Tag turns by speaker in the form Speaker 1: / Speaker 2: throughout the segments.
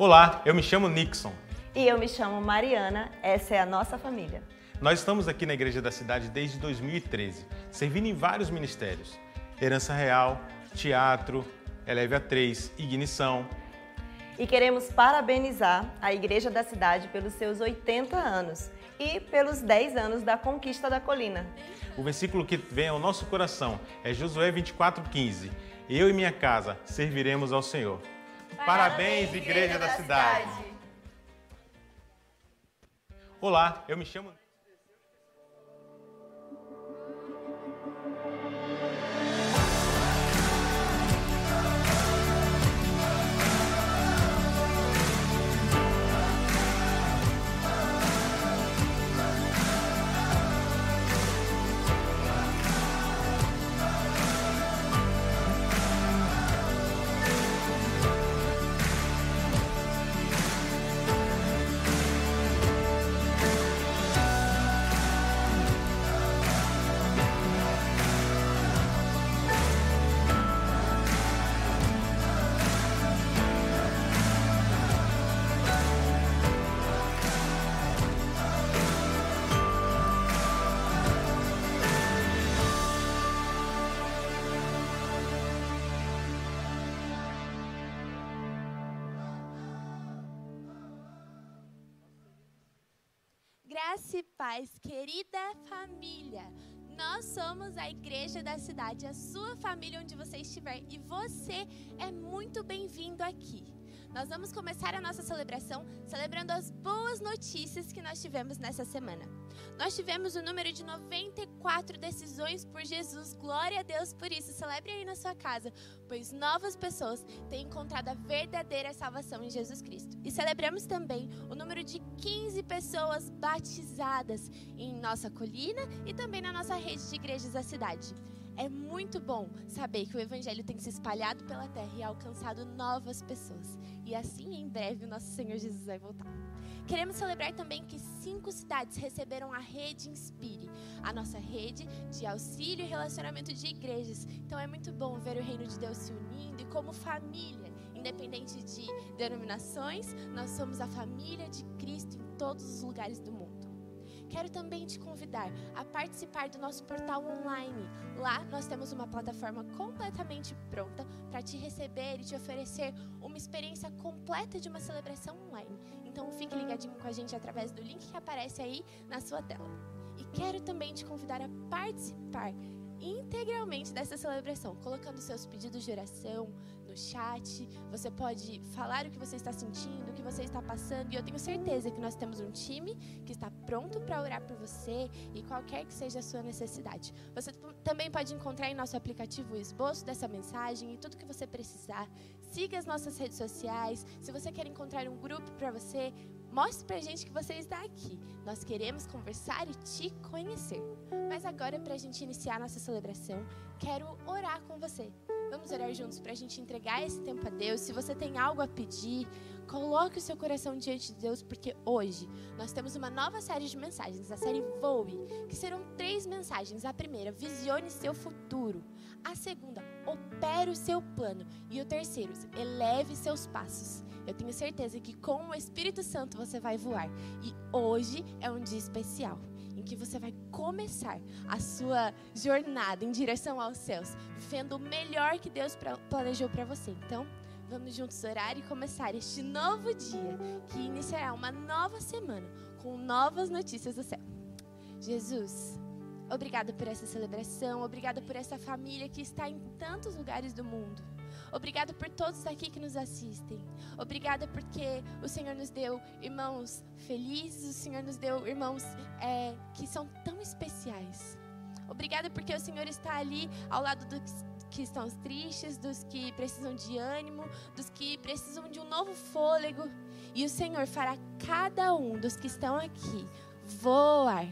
Speaker 1: Olá, eu me chamo Nixon.
Speaker 2: E eu me chamo Mariana, essa é a nossa família.
Speaker 1: Nós estamos aqui na Igreja da Cidade desde 2013, servindo em vários ministérios: Herança Real, Teatro, Eleve a 3, Ignição.
Speaker 2: E queremos parabenizar a Igreja da Cidade pelos seus 80 anos e pelos 10 anos da conquista da colina.
Speaker 1: O versículo que vem ao nosso coração é Josué 24:15. Eu e minha casa serviremos ao Senhor. Parabéns, Igreja da Cidade. Olá, eu me chamo
Speaker 3: paz, querida família. Nós somos a igreja da cidade, a sua família onde você estiver, e você é muito bem-vindo aqui. Nós vamos começar a nossa celebração celebrando as boas notícias que nós tivemos nessa semana. Nós tivemos o número de 94 decisões por Jesus. Glória a Deus por isso. Celebre aí na sua casa, pois novas pessoas têm encontrado a verdadeira salvação em Jesus Cristo. E celebramos também o número de 15 pessoas batizadas em nossa colina e também na nossa rede de igrejas da cidade. É muito bom saber que o Evangelho tem se espalhado pela terra e alcançado novas pessoas. E assim, em breve, o nosso Senhor Jesus vai voltar. Queremos celebrar também que cinco cidades receberam a rede Inspire, a nossa rede de auxílio e relacionamento de igrejas. Então é muito bom ver o reino de Deus se unindo e como família, independente de denominações, nós somos a família de Cristo em todos os lugares do mundo. Quero também te convidar a participar do nosso portal online. Lá nós temos uma plataforma completamente pronta para te receber e te oferecer uma experiência completa de uma celebração online. Então fique ligadinho com a gente através do link que aparece aí na sua tela. E quero também te convidar a participar integralmente dessa celebração, colocando seus pedidos de oração, no chat, você pode falar o que você está sentindo, o que você está passando, e eu tenho certeza que nós temos um time que está pronto para orar por você e qualquer que seja a sua necessidade. Você também pode encontrar em nosso aplicativo o esboço dessa mensagem e tudo que você precisar. Siga as nossas redes sociais. Se você quer encontrar um grupo para você, mostre para a gente que você está aqui. Nós queremos conversar e te conhecer. Mas agora, para a gente iniciar nossa celebração, quero orar com você. Vamos orar juntos para a gente entregar esse tempo a Deus. Se você tem algo a pedir, coloque o seu coração diante de Deus, porque hoje nós temos uma nova série de mensagens, a série Voe, que serão três mensagens. A primeira, visione seu futuro. A segunda, opere o seu plano. E o terceiro, eleve seus passos. Eu tenho certeza que com o Espírito Santo você vai voar. E hoje é um dia especial em que você vai começar a sua jornada em direção aos céus, vivendo o melhor que Deus planejou para você. Então, vamos juntos orar e começar este novo dia que iniciará uma nova semana com novas notícias do céu. Jesus, obrigada por essa celebração, obrigada por essa família que está em tantos lugares do mundo. Obrigada por todos aqui que nos assistem. Obrigada porque o Senhor nos deu irmãos felizes, o Senhor nos deu irmãos é, que são tão especiais. Obrigada porque o Senhor está ali ao lado dos que estão tristes, dos que precisam de ânimo, dos que precisam de um novo fôlego. E o Senhor fará cada um dos que estão aqui voar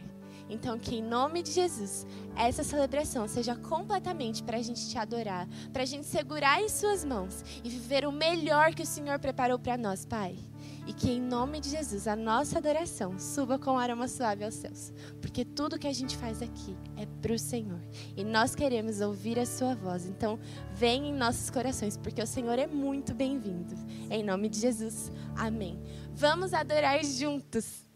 Speaker 3: Então, que em nome de Jesus, essa celebração seja completamente para a gente te adorar, para a gente segurar em Suas mãos e viver o melhor que o Senhor preparou para nós, Pai. E que em nome de Jesus a nossa adoração suba com aroma suave aos céus. Porque tudo que a gente faz aqui é para o Senhor. E nós queremos ouvir a Sua voz. Então, vem em nossos corações, porque o Senhor é muito bem-vindo. Em nome de Jesus. Amém. Vamos adorar juntos.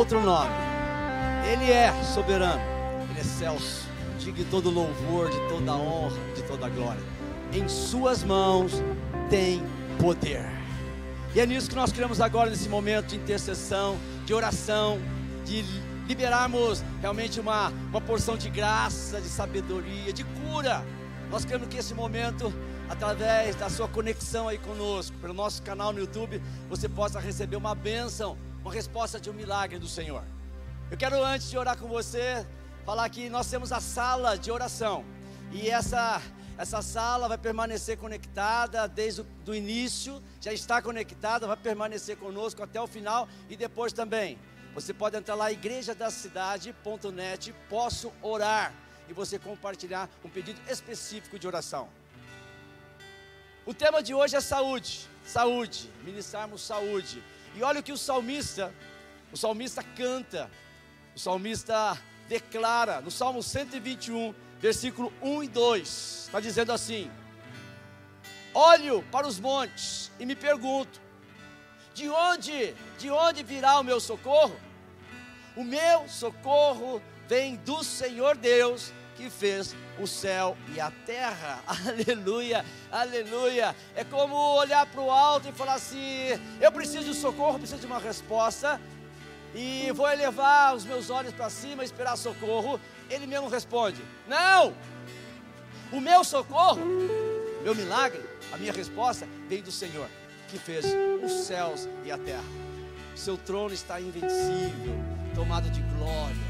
Speaker 4: Outro nome. Ele é soberano, ele é celso, digno de todo louvor, de toda honra, de toda glória. Em Suas mãos tem poder. E é nisso que nós queremos agora, nesse momento de intercessão, de oração, de liberarmos realmente uma, uma porção de graça, de sabedoria, de cura. Nós queremos que esse momento, através da sua conexão aí conosco, pelo nosso canal no YouTube, você possa receber uma bênção, uma resposta de um milagre do Senhor. Eu quero, antes de orar com você, falar que nós temos a sala de oração. E essa, essa sala vai permanecer conectada desde o início, já está conectada, vai permanecer conosco até o final e depois também. Você pode entrar lá, igrejadacidade.net, posso orar, e você compartilhar um pedido específico de oração. O tema de hoje é saúde, saúde, ministrarmos saúde. E olha o que o salmista, o salmista canta, o salmista declara no Salmo 121, versículo 1 e 2, está dizendo assim: Olho para os montes e me pergunto, de onde, de onde virá o meu socorro? O meu socorro vem do Senhor Deus que fez o céu e a terra. Aleluia, aleluia. É como olhar para o alto e falar assim: eu preciso de socorro, preciso de uma resposta. E vou elevar os meus olhos para cima e esperar socorro. Ele mesmo responde: Não! O meu socorro, meu milagre, a minha resposta vem do Senhor que fez os céus e a terra. Seu trono está invencível, tomado de glória.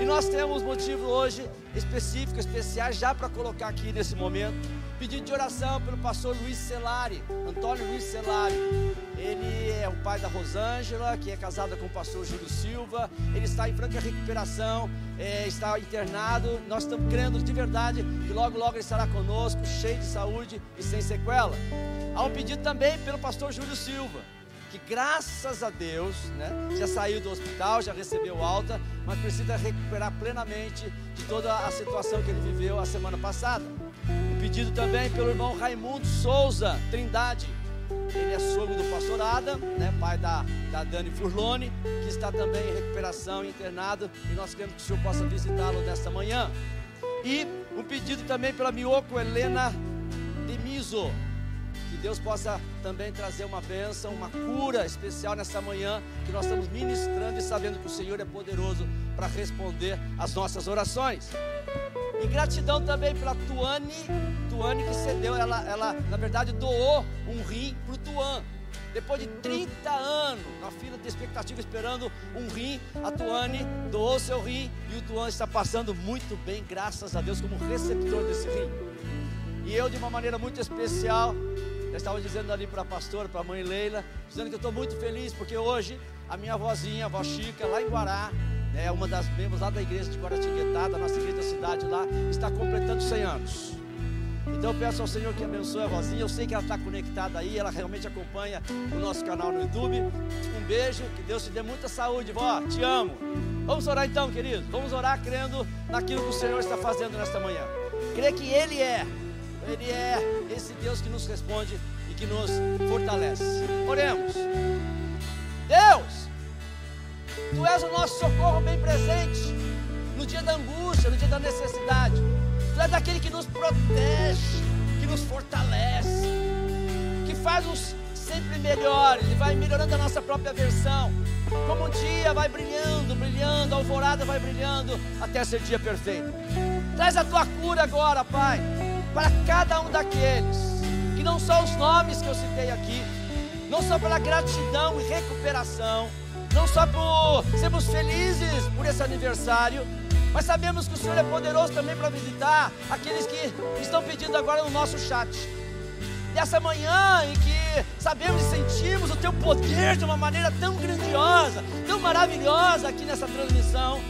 Speaker 4: E nós temos motivo hoje específico, especial, já para colocar aqui nesse momento. Pedido de oração pelo pastor Luiz Celari, Antônio Luiz Celari. Ele é o pai da Rosângela, que é casada com o pastor Júlio Silva. Ele está em franca recuperação, é, está internado. Nós estamos crendo de verdade que logo, logo ele estará conosco, cheio de saúde e sem sequela. Há um pedido também pelo pastor Júlio Silva, que graças a Deus, né, já saiu do hospital, já recebeu alta, mas precisa recuperar plenamente de toda a situação que ele viveu a semana passada. Um pedido também pelo irmão Raimundo Souza Trindade. Ele é sogro do pastor Adam, né, pai da, da Dani Furlone, que está também em recuperação, internado, e nós queremos que o senhor possa visitá-lo nesta manhã. E um pedido também pela Mioco Helena Demiso, Deus possa também trazer uma bênção, uma cura especial nessa manhã, que nós estamos ministrando e sabendo que o Senhor é poderoso para responder às nossas orações. E gratidão também pela Tuane, Tuane que cedeu, ela, ela na verdade doou um rim para o Tuan. Depois de 30 anos na fila de expectativa esperando um rim, a Tuane doou seu rim e o Tuan está passando muito bem, graças a Deus, como receptor desse rim. E eu, de uma maneira muito especial, eu estava dizendo ali para a pastora, para a mãe Leila, dizendo que eu estou muito feliz porque hoje a minha vozinha, a avó Chica, lá em Guará, é né, uma das membros lá da igreja de Guaratinguetá, da nossa igreja da cidade lá, está completando 100 anos. Então eu peço ao Senhor que abençoe a vozinha. Eu sei que ela está conectada aí, ela realmente acompanha o nosso canal no YouTube. Um beijo, que Deus te dê muita saúde, vó. Te amo. Vamos orar então, querido. Vamos orar crendo naquilo que o Senhor está fazendo nesta manhã. Crer que Ele é ele é esse Deus que nos responde e que nos fortalece. Oremos. Deus, Tu és o nosso socorro bem presente no dia da angústia, no dia da necessidade. Tu és aquele que nos protege, que nos fortalece, que faz-nos sempre melhores e vai melhorando a nossa própria versão. Como um dia vai brilhando, brilhando, a alvorada vai brilhando até ser dia perfeito. Traz a tua cura agora, Pai para cada um daqueles, que não são os nomes que eu citei aqui, não só pela gratidão e recuperação, não só por sermos felizes por esse aniversário, mas sabemos que o Senhor é poderoso também para visitar aqueles que estão pedindo agora no nosso chat. Dessa manhã em que sabemos e sentimos o teu poder de uma maneira tão grandiosa, tão maravilhosa aqui nessa transmissão,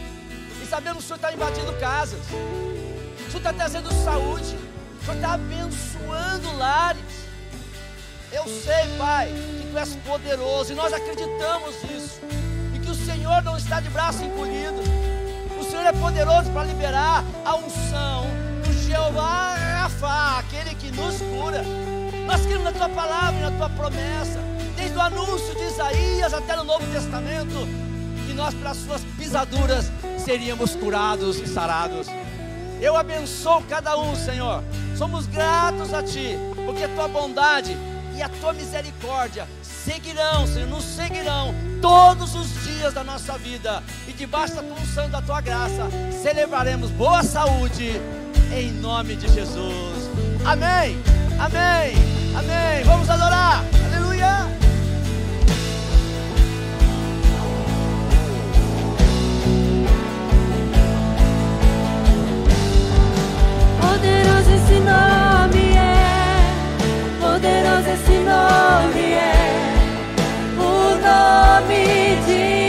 Speaker 4: e sabemos que o Senhor está invadindo casas, o Senhor está trazendo saúde, Senhor está abençoando lares. Eu sei, Pai, que Tu és poderoso e nós acreditamos nisso. E que o Senhor não está de braço encolhido. O Senhor é poderoso para liberar a unção do Jeová Rafa, aquele que nos cura. Nós escrito na tua palavra, na tua promessa, desde o anúncio de Isaías até no Novo Testamento, que nós, pelas suas pisaduras, seríamos curados e sarados. Eu abençoo cada um, Senhor. Somos gratos a Ti, porque a Tua bondade e a Tua misericórdia seguirão, Senhor, nos seguirão todos os dias da nossa vida. E debaixo da unção da Tua graça, celebraremos boa saúde, em nome de Jesus. Amém, amém, amém. Vamos adorar,
Speaker 5: Poderoso esse nome é, poderoso esse nome é, o nome de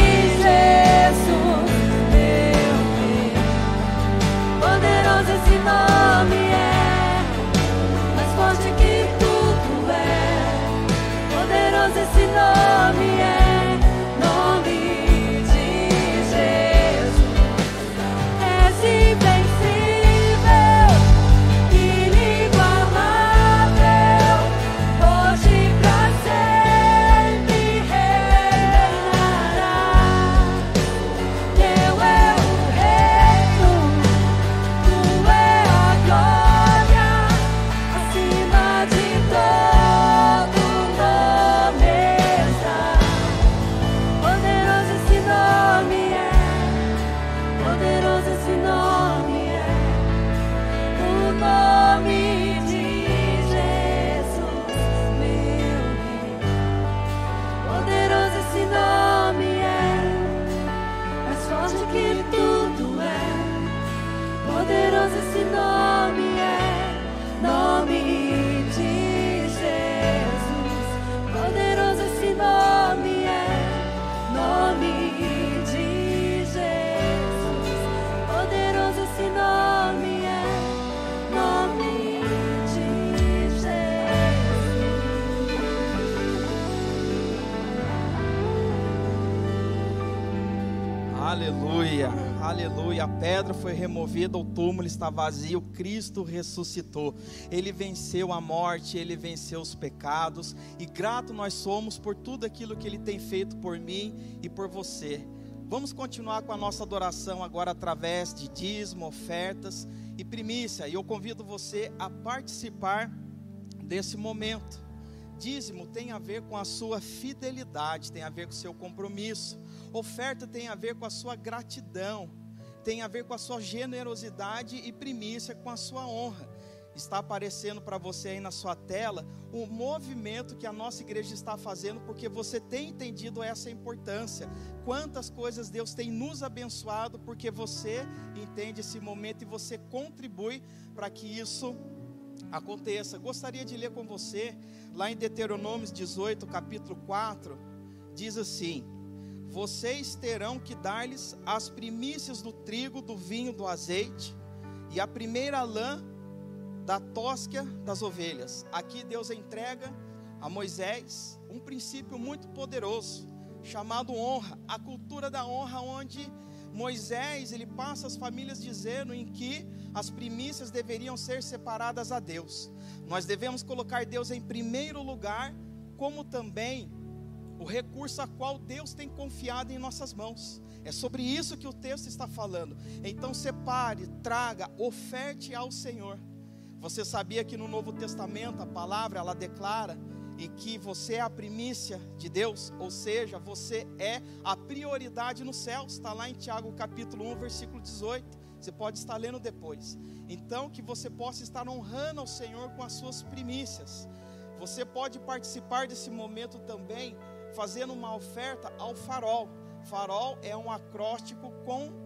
Speaker 6: Aleluia. A pedra foi removida, o túmulo está vazio, Cristo ressuscitou. Ele venceu a morte, ele venceu os pecados, e grato nós somos por tudo aquilo que ele tem feito por mim e por você. Vamos continuar com a nossa adoração agora através de dízimo, ofertas e primícia. E eu convido você a participar desse momento. Dízimo tem a ver com a sua fidelidade, tem a ver com o seu compromisso. Oferta tem a ver com a sua gratidão, tem a ver com a sua generosidade e primícia com a sua honra. Está aparecendo para você aí na sua tela o movimento que a nossa igreja está fazendo, porque você tem entendido essa importância. Quantas coisas Deus tem nos abençoado, porque você entende esse momento e você contribui para que isso aconteça. Gostaria de ler com você, lá em Deuteronômio 18, capítulo 4, diz assim: Vocês terão que dar-lhes as primícias do trigo, do vinho, do azeite, e a primeira lã da tosca das ovelhas. Aqui Deus entrega a Moisés um princípio muito poderoso, chamado honra, a cultura da honra, onde Moisés ele passa as famílias dizendo em que as primícias deveriam ser separadas a Deus. Nós devemos colocar Deus em primeiro lugar, como também o recurso a qual Deus tem confiado em nossas mãos. É sobre isso que o texto está falando. Então separe, traga, oferte ao Senhor. Você sabia que no Novo Testamento a palavra ela declara e que você é a primícia de Deus, ou seja, você é a prioridade no céu. Está lá em Tiago capítulo 1, versículo 18. Você pode estar lendo depois. Então que você possa estar honrando ao Senhor com as suas primícias. Você pode participar desse momento também fazendo uma oferta ao farol. Farol é um acróstico com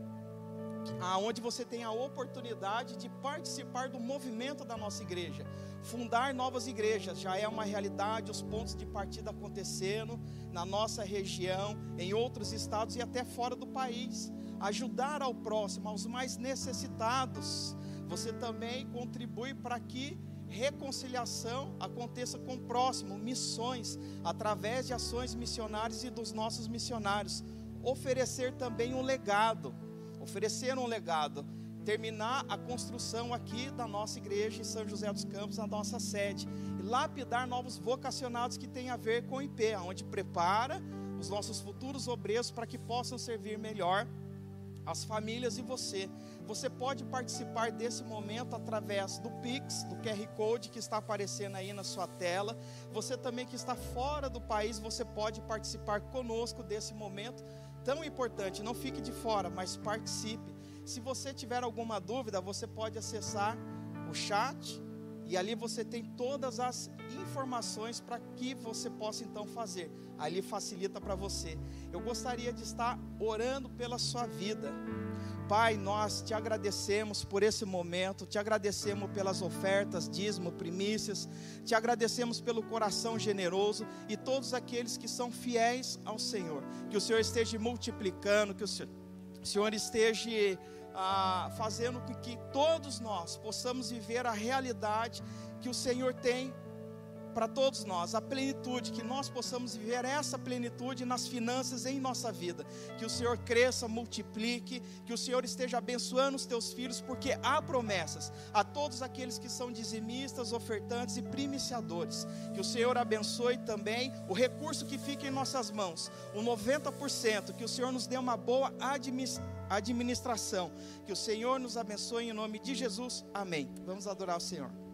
Speaker 6: aonde você tem a oportunidade de participar do movimento da nossa igreja. Fundar novas igrejas já é uma realidade, os pontos de partida acontecendo na nossa região, em outros estados e até fora do país. Ajudar ao próximo, aos mais necessitados. Você também contribui para que reconciliação aconteça com o próximo, missões, através de ações missionárias e dos nossos missionários. Oferecer também um legado, oferecer um legado. terminar a construção aqui da nossa igreja em São José dos Campos, na nossa sede, e lapidar novos vocacionados que têm a ver com o IP, onde prepara os nossos futuros obreiros para que possam servir melhor as famílias e você. Você pode participar desse momento através do Pix, do QR Code que está aparecendo aí na sua tela. Você também que está fora do país, você pode participar conosco desse momento tão importante. Não fique de fora, mas participe. Se você tiver alguma dúvida, você pode acessar o chat e ali você tem todas as informações para que você possa então fazer. Ali facilita para você. Eu gostaria de estar orando pela sua vida. Pai, nós te agradecemos por esse momento, te agradecemos pelas ofertas, dízimo, primícias, te agradecemos pelo coração generoso e todos aqueles que são fiéis ao Senhor. Que o Senhor esteja multiplicando, que o Senhor, o Senhor esteja ah, fazendo com que todos nós possamos viver a realidade que o Senhor tem para todos nós, a plenitude, que nós possamos viver essa plenitude nas finanças em nossa vida. Que o Senhor cresça, multiplique, que o Senhor esteja abençoando os teus filhos, porque há promessas a todos aqueles que são dizimistas, ofertantes e primiciadores. Que o Senhor abençoe também o recurso que fica em nossas mãos, o 90%, que o Senhor nos dê uma boa administração. Que o Senhor nos abençoe em nome de Jesus. Amém. Vamos adorar o Senhor.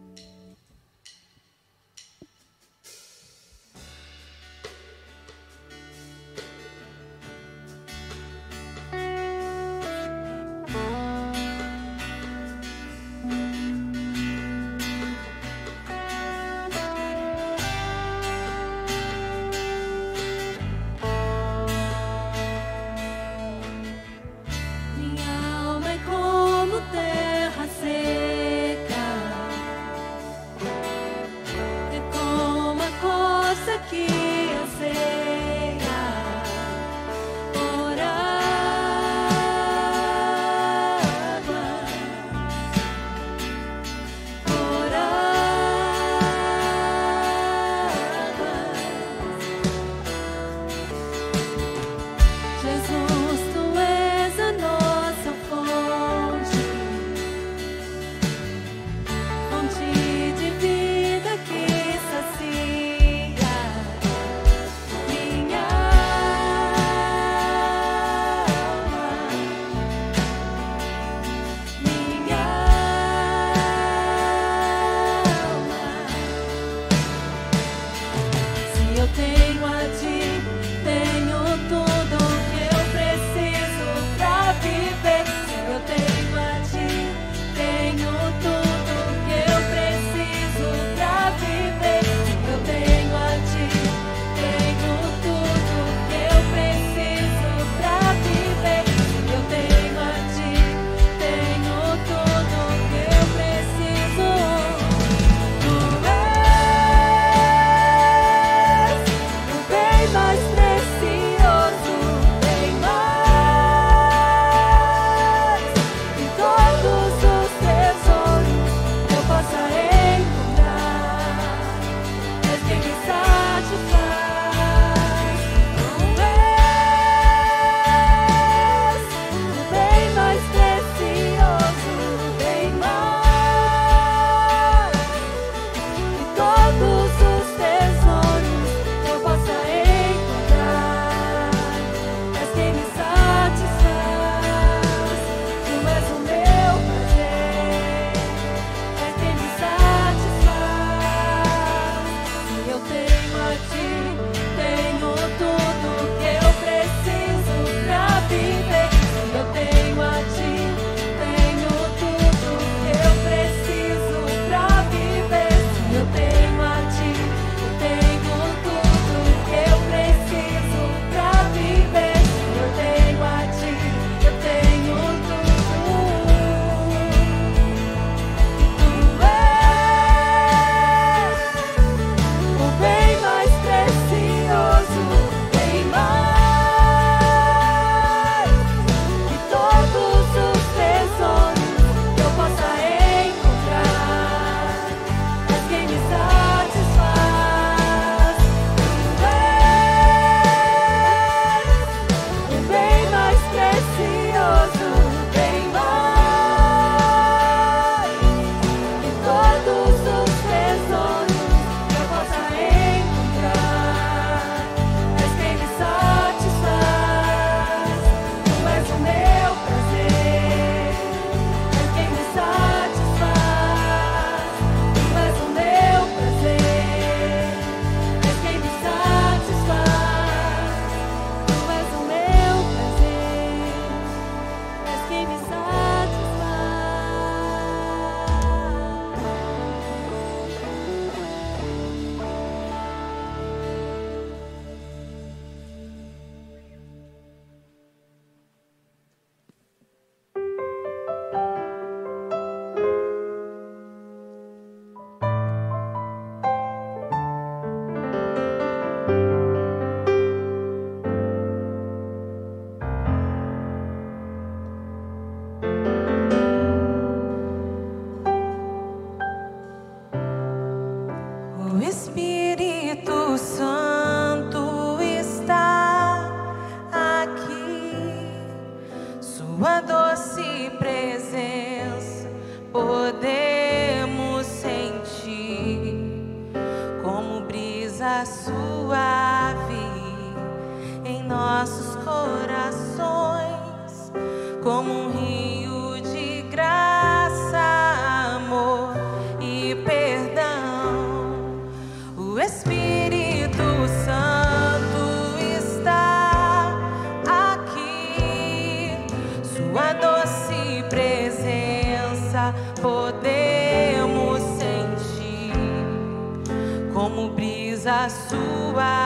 Speaker 5: Brisa suave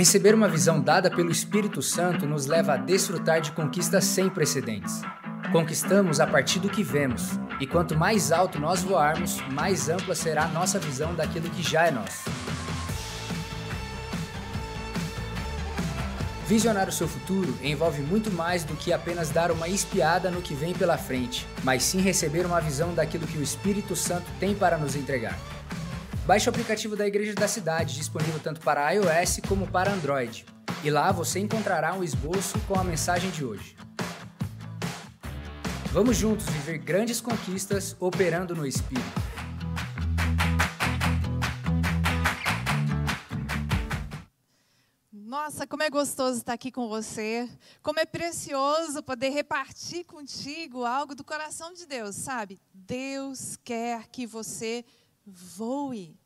Speaker 7: Receber uma visão dada pelo Espírito Santo nos leva a desfrutar de conquistas sem precedentes. Conquistamos a partir do que vemos, e quanto mais alto nós voarmos, mais ampla será a nossa visão daquilo que já é nosso. Visionar o seu futuro envolve muito mais do que apenas dar uma espiada no que vem pela frente, mas sim receber uma visão daquilo que o Espírito Santo tem para nos entregar. Baixe o aplicativo da Igreja da Cidade, disponível tanto para iOS como para Android. E lá você encontrará um esboço com a mensagem de hoje. Vamos juntos viver grandes conquistas operando no Espírito.
Speaker 8: Nossa, como é gostoso estar aqui com você. Como é precioso poder repartir contigo algo do coração de Deus, sabe? Deus quer que você voe.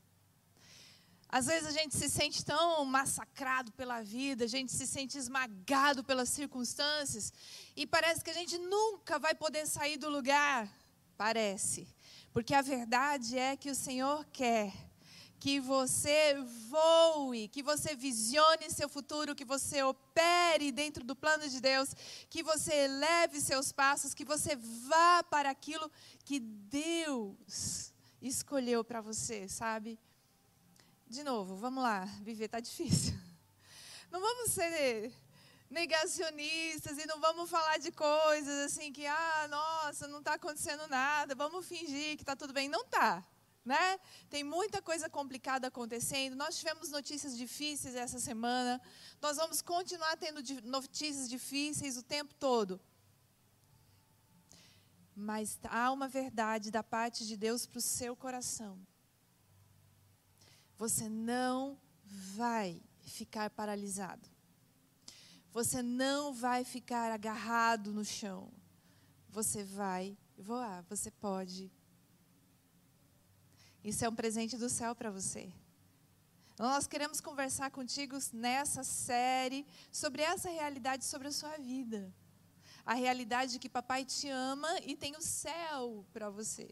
Speaker 8: Às vezes a gente se sente tão massacrado pela vida, a gente se sente esmagado pelas circunstâncias e parece que a gente nunca vai poder sair do lugar. Parece. Porque a verdade é que o Senhor quer que você voe, que você visione seu futuro, que você opere dentro do plano de Deus, que você eleve seus passos, que você vá para aquilo que Deus escolheu para você, sabe? De novo, vamos lá, viver tá difícil. Não vamos ser negacionistas e não vamos falar de coisas assim que, ah, nossa, não está acontecendo nada, vamos fingir que está tudo bem. Não está, né? Tem muita coisa complicada acontecendo. Nós tivemos notícias difíceis essa semana. Nós vamos continuar tendo notícias difíceis o tempo todo. Mas há uma verdade da parte de Deus para o seu coração. Você não vai ficar paralisado. Você não vai ficar agarrado no chão. Você vai voar. Você pode. Isso é um presente do céu para você. Nós queremos conversar contigo nessa série sobre essa realidade sobre a sua vida. A realidade de que papai te ama e tem o céu para você.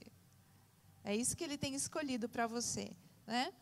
Speaker 8: É isso que ele tem escolhido para você, né?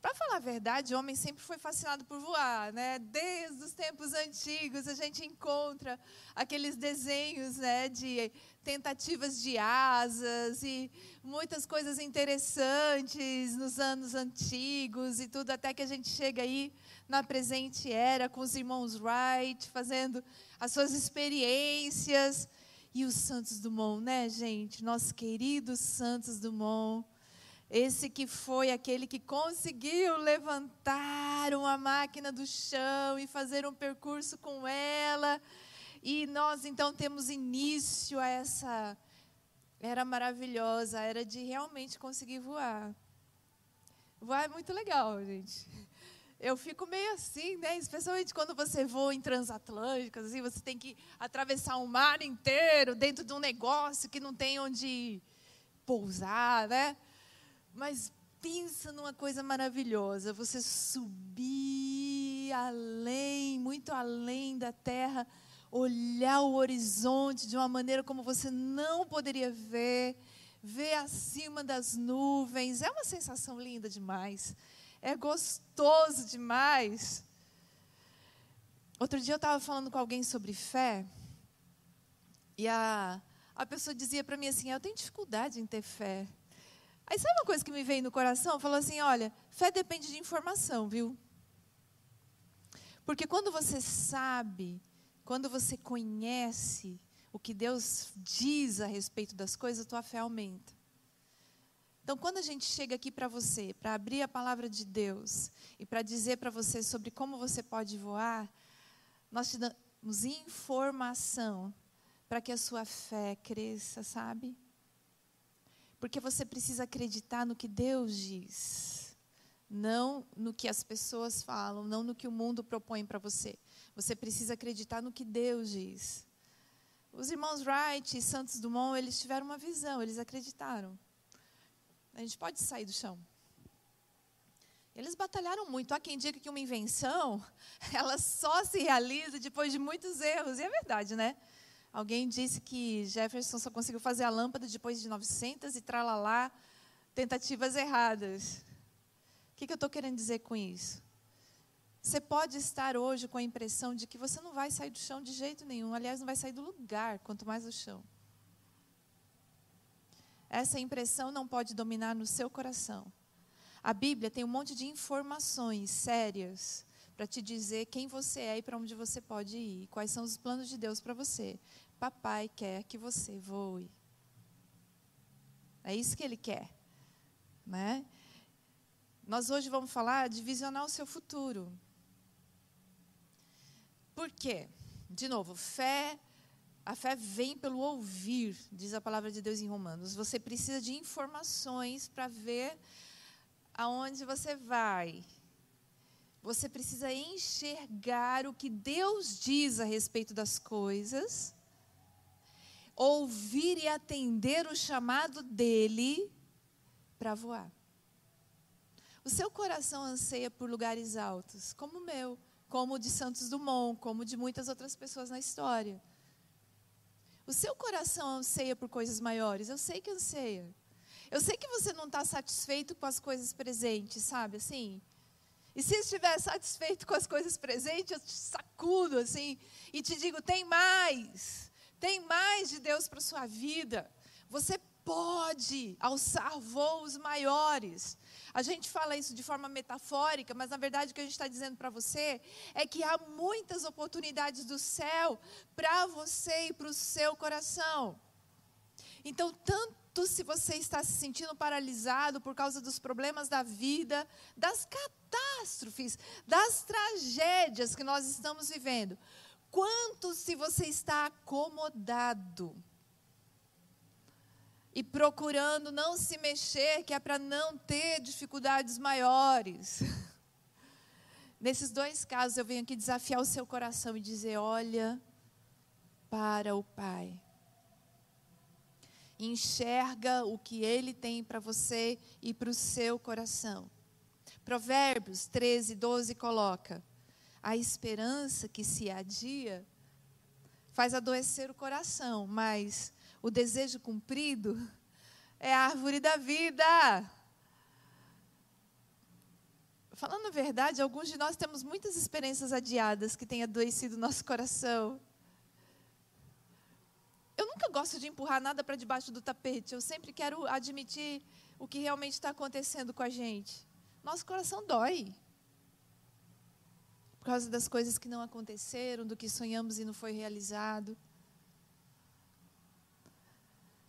Speaker 8: Para falar a verdade, o homem sempre foi fascinado por voar, né? Desde os tempos antigos a gente encontra aqueles desenhos, né, de tentativas de asas e muitas coisas interessantes nos anos antigos e tudo até que a gente chega aí na presente era com os irmãos Wright fazendo as suas experiências e os Santos Dumont, né, gente? Nosso querido Santos Dumont esse que foi aquele que conseguiu levantar uma máquina do chão e fazer um percurso com ela. E nós então temos início a essa era maravilhosa, era de realmente conseguir voar. Voar é muito legal, gente. Eu fico meio assim, né? Especialmente quando você voa em transatlânticas, assim, você tem que atravessar um mar inteiro dentro de um negócio que não tem onde pousar, né? Mas pensa numa coisa maravilhosa, você subir além, muito além da terra, olhar o horizonte de uma maneira como você não poderia ver, ver acima das nuvens, é uma sensação linda demais. É gostoso demais. Outro dia eu estava falando com alguém sobre fé, e a, a pessoa dizia para mim assim: Eu tenho dificuldade em ter fé. Aí sabe uma coisa que me veio no coração? Falou assim: olha, fé depende de informação, viu? Porque quando você sabe, quando você conhece o que Deus diz a respeito das coisas, a tua fé aumenta. Então, quando a gente chega aqui para você, para abrir a palavra de Deus e para dizer para você sobre como você pode voar, nós te damos informação para que a sua fé cresça, sabe? Porque você precisa acreditar no que Deus diz, não no que as pessoas falam, não no que o mundo propõe para você. Você precisa acreditar no que Deus diz. Os irmãos Wright e Santos Dumont, eles tiveram uma visão, eles acreditaram. A gente pode sair do chão. Eles batalharam muito. Há quem diga que uma invenção, ela só se realiza depois de muitos erros. E é verdade, né? Alguém disse que Jefferson só conseguiu fazer a lâmpada depois de 900 e tralalá tentativas erradas. O que, que eu estou querendo dizer com isso? Você pode estar hoje com a impressão de que você não vai sair do chão de jeito nenhum. Aliás, não vai sair do lugar, quanto mais do chão. Essa impressão não pode dominar no seu coração. A Bíblia tem um monte de informações sérias para te dizer quem você é e para onde você pode ir, quais são os planos de Deus para você. Papai quer que você voe. É isso que ele quer, né? Nós hoje vamos falar de visionar o seu futuro. Por quê? De novo, fé, a fé vem pelo ouvir, diz a palavra de Deus em Romanos. Você precisa de informações para ver aonde você vai, você precisa enxergar o que Deus diz a respeito das coisas, ouvir e atender o chamado dele para voar. O seu coração anseia por lugares altos, como o meu, como o de Santos Dumont, como o de muitas outras pessoas na história. O seu coração anseia por coisas maiores, eu sei que anseia. Eu sei que você não está satisfeito com as coisas presentes, sabe? Assim, e se estiver satisfeito com as coisas presentes, eu te sacudo assim e te digo: tem mais, tem mais de Deus para sua vida. Você pode alçar voos maiores. A gente fala isso de forma metafórica, mas na verdade o que a gente está dizendo para você é que há muitas oportunidades do céu para você e para o seu coração. Então, tanto se você está se sentindo paralisado por causa dos problemas da vida, das catástrofes, das tragédias que nós estamos vivendo, quanto se você está acomodado e procurando não se mexer, que é para não ter dificuldades maiores. Nesses dois casos, eu venho aqui desafiar o seu coração e dizer: olha para o Pai enxerga o que ele tem para você e para o seu coração. Provérbios 13, 12 coloca: A esperança que se adia faz adoecer o coração, mas o desejo cumprido é a árvore da vida. falando a verdade, alguns de nós temos muitas experiências adiadas que têm adoecido nosso coração. Eu nunca gosto de empurrar nada para debaixo do tapete. Eu sempre quero admitir o que realmente está acontecendo com a gente. Nosso coração dói. Por causa das coisas que não aconteceram, do que sonhamos e não foi realizado.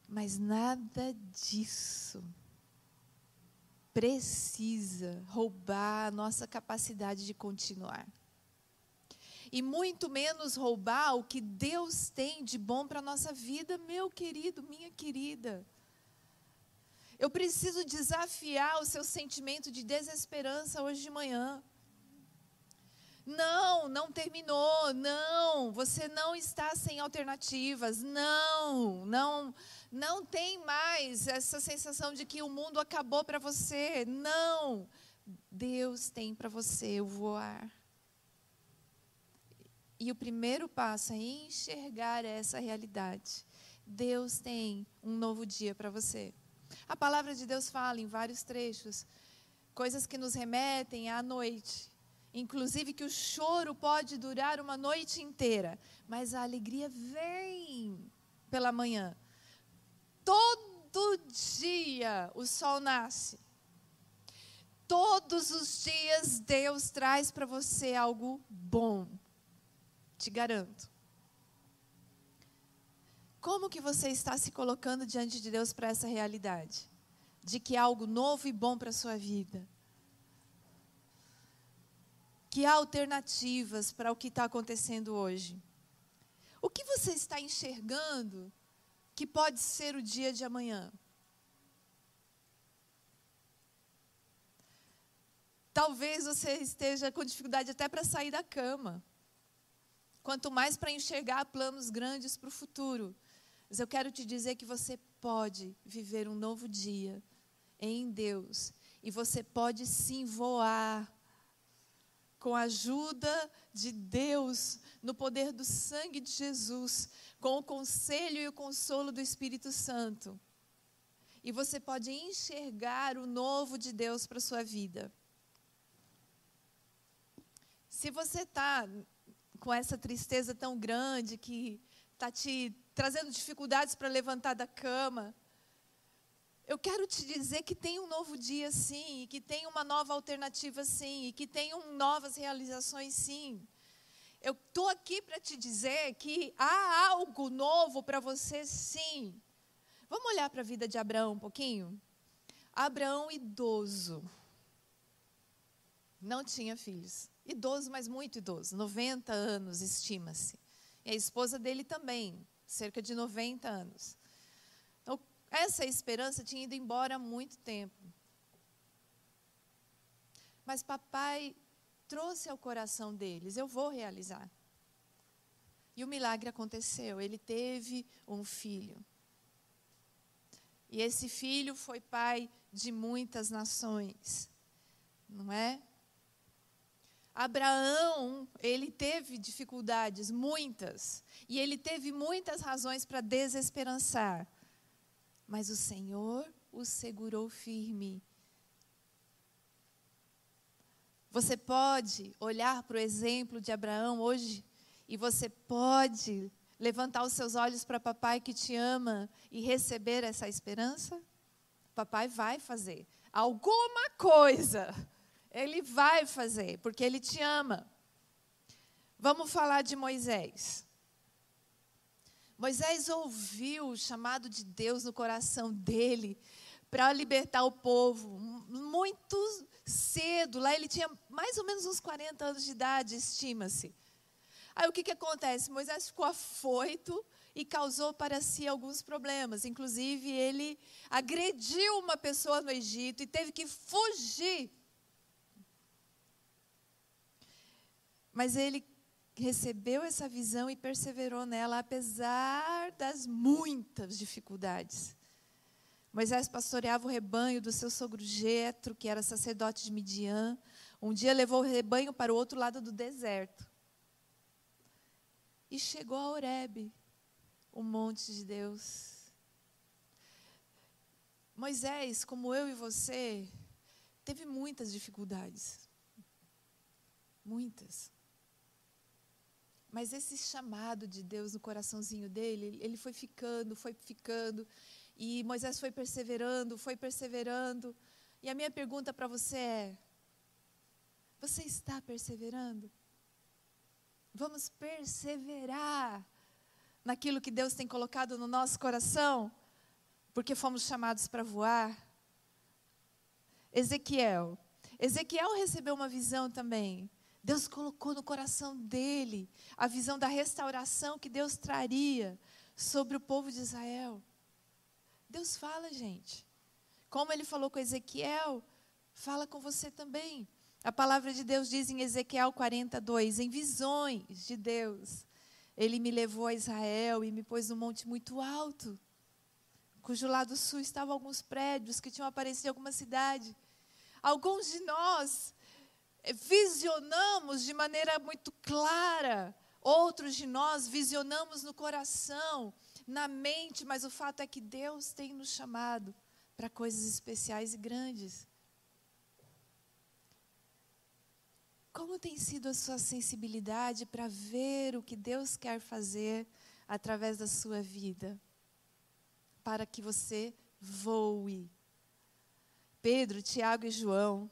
Speaker 8: Mas nada disso precisa roubar a nossa capacidade de continuar. E muito menos roubar o que Deus tem de bom para a nossa vida, meu querido, minha querida. Eu preciso desafiar o seu sentimento de desesperança hoje de manhã. Não, não terminou. Não, você não está sem alternativas. Não, não, não tem mais essa sensação de que o mundo acabou para você. Não, Deus tem para você o voar. E o primeiro passo é enxergar essa realidade. Deus tem um novo dia para você. A palavra de Deus fala em vários trechos coisas que nos remetem à noite. Inclusive que o choro pode durar uma noite inteira, mas a alegria vem pela manhã. Todo dia o sol nasce. Todos os dias Deus traz para você algo bom. Te garanto. Como que você está se colocando diante de Deus para essa realidade? De que há algo novo e bom para a sua vida. Que há alternativas para o que está acontecendo hoje. O que você está enxergando que pode ser o dia de amanhã? Talvez você esteja com dificuldade até para sair da cama. Quanto mais para enxergar planos grandes para o futuro. Mas eu quero te dizer que você pode viver um novo dia em Deus. E você pode sim voar com a ajuda de Deus, no poder do sangue de Jesus, com o conselho e o consolo do Espírito Santo. E você pode enxergar o novo de Deus para a sua vida. Se você está com essa tristeza tão grande que está te trazendo dificuldades para levantar da cama, eu quero te dizer que tem um novo dia sim, e que tem uma nova alternativa sim, e que tem um, novas realizações sim. Eu estou aqui para te dizer que há algo novo para você sim. Vamos olhar para a vida de Abraão um pouquinho? Abraão, idoso, não tinha filhos. Idoso, mas muito idoso, 90 anos, estima-se. E a esposa dele também, cerca de 90 anos. Então, essa esperança tinha ido embora há muito tempo. Mas papai trouxe ao coração deles: eu vou realizar. E o milagre aconteceu. Ele teve um filho. E esse filho foi pai de muitas nações. Não é? Abraão, ele teve dificuldades, muitas, e ele teve muitas razões para desesperançar. Mas o Senhor o segurou firme. Você pode olhar para o exemplo de Abraão hoje e você pode levantar os seus olhos para papai que te ama e receber essa esperança? Papai vai fazer alguma coisa ele vai fazer, porque ele te ama. Vamos falar de Moisés. Moisés ouviu o chamado de Deus no coração dele para libertar o povo muito cedo. Lá ele tinha mais ou menos uns 40 anos de idade, estima-se. Aí o que, que acontece? Moisés ficou afoito e causou para si alguns problemas. Inclusive, ele agrediu uma pessoa no Egito e teve que fugir Mas ele recebeu essa visão e perseverou nela, apesar das muitas dificuldades. Moisés pastoreava o rebanho do seu sogro Jetro, que era sacerdote de Midian. Um dia levou o rebanho para o outro lado do deserto. E chegou a Horebe, o monte de Deus. Moisés, como eu e você, teve muitas dificuldades. Muitas. Mas esse chamado de Deus no coraçãozinho dele, ele- foi ficando, foi ficando. E Moisés foi perseverando, foi perseverando. E a minha pergunta para você é: você está perseverando? Vamos perseverar naquilo que Deus tem colocado no nosso coração, porque fomos chamados para voar. Ezequiel. Ezequiel recebeu uma visão também. Deus colocou no coração dele a visão da restauração que Deus traria sobre o povo de Israel. Deus fala, gente. Como ele falou com Ezequiel, fala com você também. A palavra de Deus diz em Ezequiel 42, em visões de Deus, ele me levou a Israel e me pôs num monte muito alto, cujo lado sul estavam alguns prédios que tinham aparecido em alguma cidade. Alguns de nós visionamos de maneira muito clara, outros de nós visionamos no coração, na mente, mas o fato é que Deus tem nos chamado para coisas especiais e grandes. Como tem sido a sua sensibilidade para ver o que Deus quer fazer através da sua vida? Para que você voe. Pedro, Tiago e João,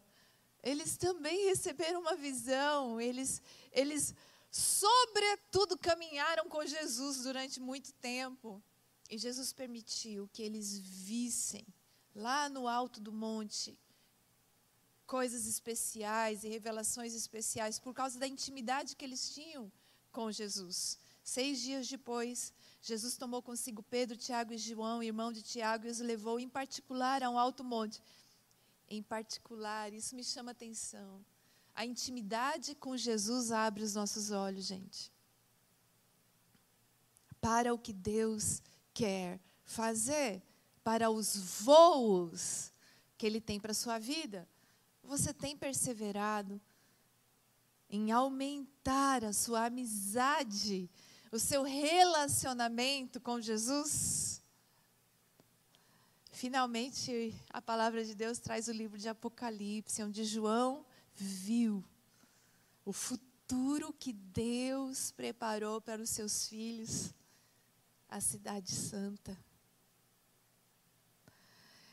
Speaker 8: eles também receberam uma visão, eles, eles sobretudo caminharam com Jesus durante muito tempo. E Jesus permitiu que eles vissem lá no alto do monte coisas especiais e revelações especiais por causa da intimidade que eles tinham com Jesus. Seis dias depois, Jesus tomou consigo Pedro, Tiago e João, irmão de Tiago, e os levou em particular a um alto monte. Em particular, isso me chama atenção. A intimidade com Jesus abre os nossos olhos, gente. Para o que Deus quer fazer, para os voos que Ele tem para a sua vida. Você tem perseverado em aumentar a sua amizade, o seu relacionamento com Jesus? Finalmente, a palavra de Deus traz o livro de Apocalipse, onde João viu o futuro que Deus preparou para os seus filhos, a Cidade Santa.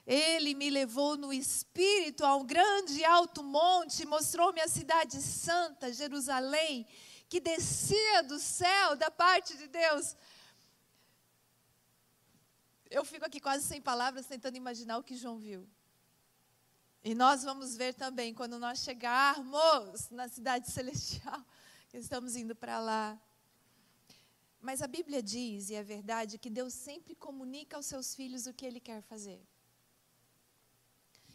Speaker 8: Ele me levou no espírito a um grande alto monte, mostrou-me a cidade santa, Jerusalém, que descia do céu da parte de Deus. Eu fico aqui quase sem palavras, tentando imaginar o que João viu. E nós vamos ver também quando nós chegarmos na cidade celestial, que estamos indo para lá. Mas a Bíblia diz, e é verdade, que Deus sempre comunica aos seus filhos o que Ele quer fazer.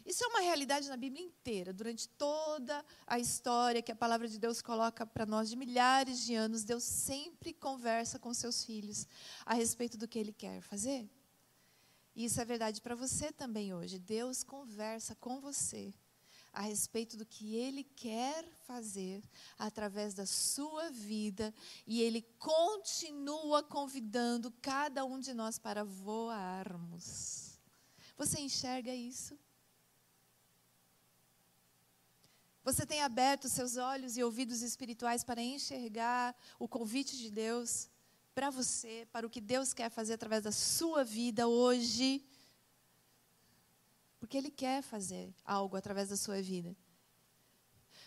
Speaker 8: Isso é uma realidade na Bíblia inteira. Durante toda a história que a palavra de Deus coloca para nós de milhares de anos, Deus sempre conversa com seus filhos a respeito do que Ele quer fazer. E isso é verdade para você também hoje. Deus conversa com você a respeito do que Ele quer fazer através da sua vida e Ele continua convidando cada um de nós para voarmos. Você enxerga isso? Você tem aberto seus olhos e ouvidos espirituais para enxergar o convite de Deus para você, para o que Deus quer fazer através da sua vida hoje? Porque Ele quer fazer algo através da sua vida.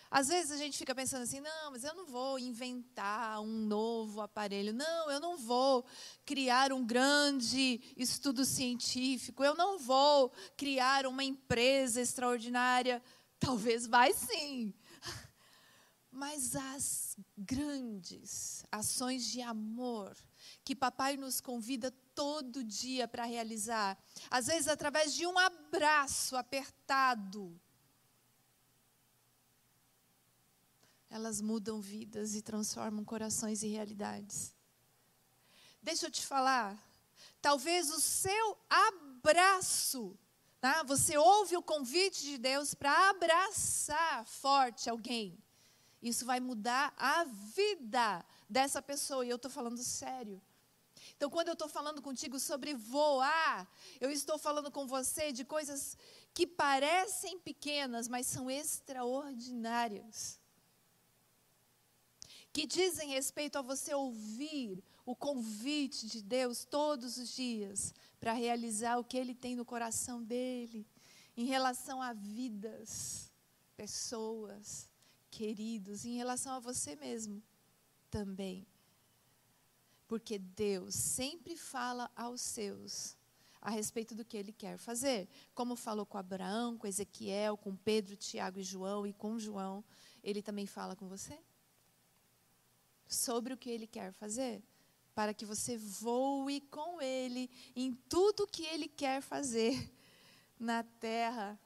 Speaker 8: Às vezes a gente fica pensando assim: não, mas eu não vou inventar um novo aparelho, não, eu não vou criar um grande estudo científico, eu não vou criar uma empresa extraordinária. Talvez vai sim. Mas as grandes ações de amor que papai nos convida todo dia para realizar, às vezes através de um abraço apertado, elas mudam vidas e transformam corações e realidades. Deixa eu te falar, talvez o seu abraço Tá? Você ouve o convite de Deus para abraçar forte alguém. Isso vai mudar a vida dessa pessoa. E eu estou falando sério. Então, quando eu estou falando contigo sobre voar, eu estou falando com você de coisas que parecem pequenas, mas são extraordinárias. que dizem respeito a você ouvir o convite de Deus todos os dias para realizar o que Ele tem no coração dele em relação a vidas, pessoas, queridos, em relação a você mesmo também. Porque Deus sempre fala aos seus a respeito do que ele quer fazer. Como falou com Abraão, com Ezequiel, com Pedro, Tiago e João e com João, ele também fala com você sobre o que ele quer fazer, para que você voe com ele em tudo que ele quer fazer na terra.